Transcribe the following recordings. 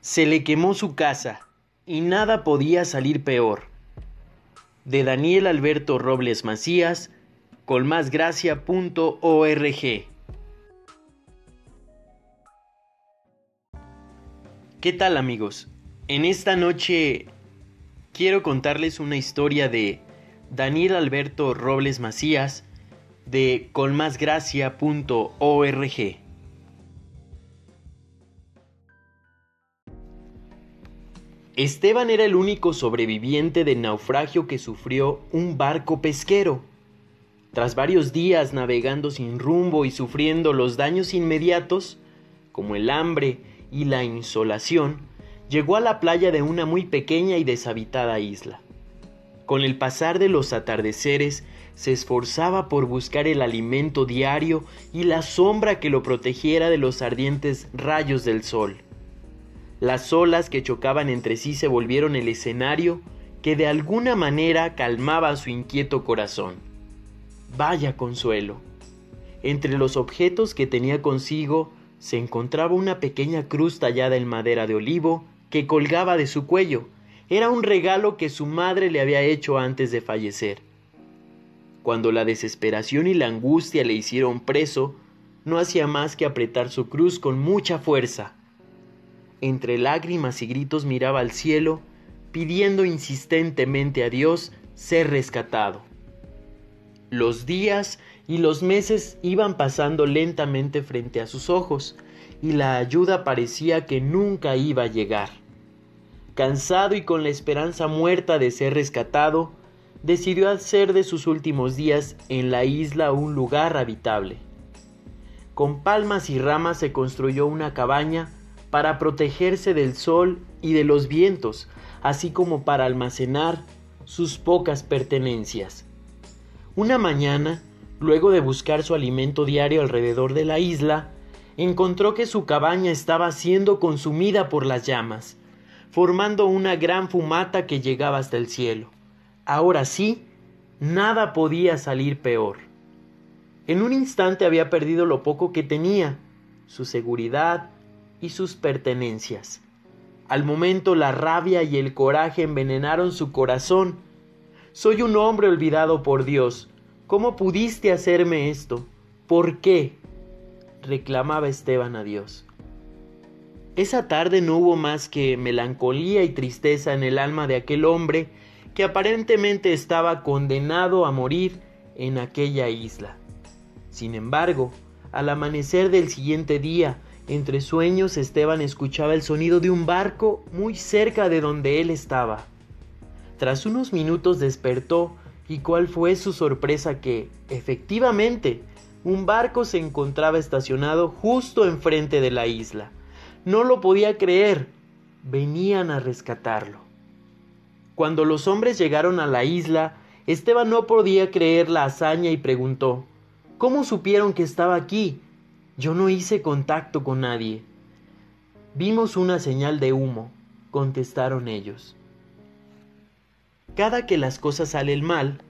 Se le quemó su casa y nada podía salir peor. De Daniel Alberto Robles Macías, colmásgracia.org. ¿Qué tal amigos? En esta noche quiero contarles una historia de Daniel Alberto Robles Macías de colmásgracia.org. Esteban era el único sobreviviente del naufragio que sufrió un barco pesquero. Tras varios días navegando sin rumbo y sufriendo los daños inmediatos, como el hambre y la insolación, llegó a la playa de una muy pequeña y deshabitada isla. Con el pasar de los atardeceres, se esforzaba por buscar el alimento diario y la sombra que lo protegiera de los ardientes rayos del sol. Las olas que chocaban entre sí se volvieron el escenario que de alguna manera calmaba su inquieto corazón. Vaya consuelo. Entre los objetos que tenía consigo se encontraba una pequeña cruz tallada en madera de olivo que colgaba de su cuello. Era un regalo que su madre le había hecho antes de fallecer. Cuando la desesperación y la angustia le hicieron preso, no hacía más que apretar su cruz con mucha fuerza entre lágrimas y gritos miraba al cielo, pidiendo insistentemente a Dios ser rescatado. Los días y los meses iban pasando lentamente frente a sus ojos, y la ayuda parecía que nunca iba a llegar. Cansado y con la esperanza muerta de ser rescatado, decidió hacer de sus últimos días en la isla un lugar habitable. Con palmas y ramas se construyó una cabaña para protegerse del sol y de los vientos, así como para almacenar sus pocas pertenencias. Una mañana, luego de buscar su alimento diario alrededor de la isla, encontró que su cabaña estaba siendo consumida por las llamas, formando una gran fumata que llegaba hasta el cielo. Ahora sí, nada podía salir peor. En un instante había perdido lo poco que tenía, su seguridad, y sus pertenencias. Al momento la rabia y el coraje envenenaron su corazón. Soy un hombre olvidado por Dios. ¿Cómo pudiste hacerme esto? ¿Por qué? reclamaba Esteban a Dios. Esa tarde no hubo más que melancolía y tristeza en el alma de aquel hombre que aparentemente estaba condenado a morir en aquella isla. Sin embargo, al amanecer del siguiente día, entre sueños Esteban escuchaba el sonido de un barco muy cerca de donde él estaba. Tras unos minutos despertó y cuál fue su sorpresa que, efectivamente, un barco se encontraba estacionado justo enfrente de la isla. No lo podía creer. Venían a rescatarlo. Cuando los hombres llegaron a la isla, Esteban no podía creer la hazaña y preguntó ¿Cómo supieron que estaba aquí? Yo no hice contacto con nadie. Vimos una señal de humo, contestaron ellos. Cada que las cosas salen mal,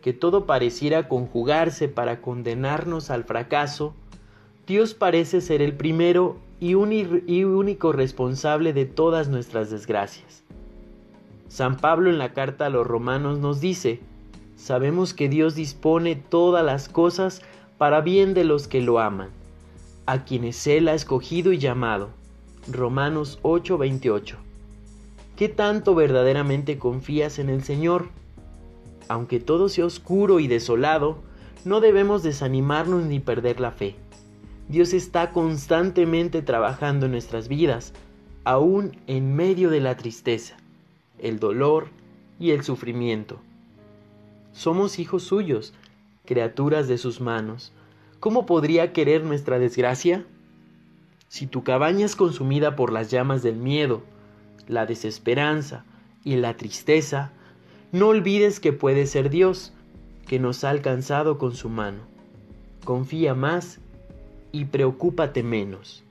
que todo pareciera conjugarse para condenarnos al fracaso, Dios parece ser el primero y, y, único responsable de todas nuestras desgracias. San Pablo en la carta a los romanos nos dice, sabemos que Dios dispone todas las cosas para bien de los que lo aman a quienes Él ha escogido y llamado. Romanos 8:28. ¿Qué tanto verdaderamente confías en el Señor? Aunque todo sea oscuro y desolado, no debemos desanimarnos ni perder la fe. Dios está constantemente trabajando en nuestras vidas, aún en medio de la tristeza, el dolor y el sufrimiento. Somos hijos suyos, criaturas de sus manos, ¿cómo podría querer nuestra desgracia? Si tu cabaña es consumida por las llamas del miedo, la desesperanza y la tristeza, no olvides que puede ser Dios, que nos ha alcanzado con su mano. Confía más y preocúpate menos.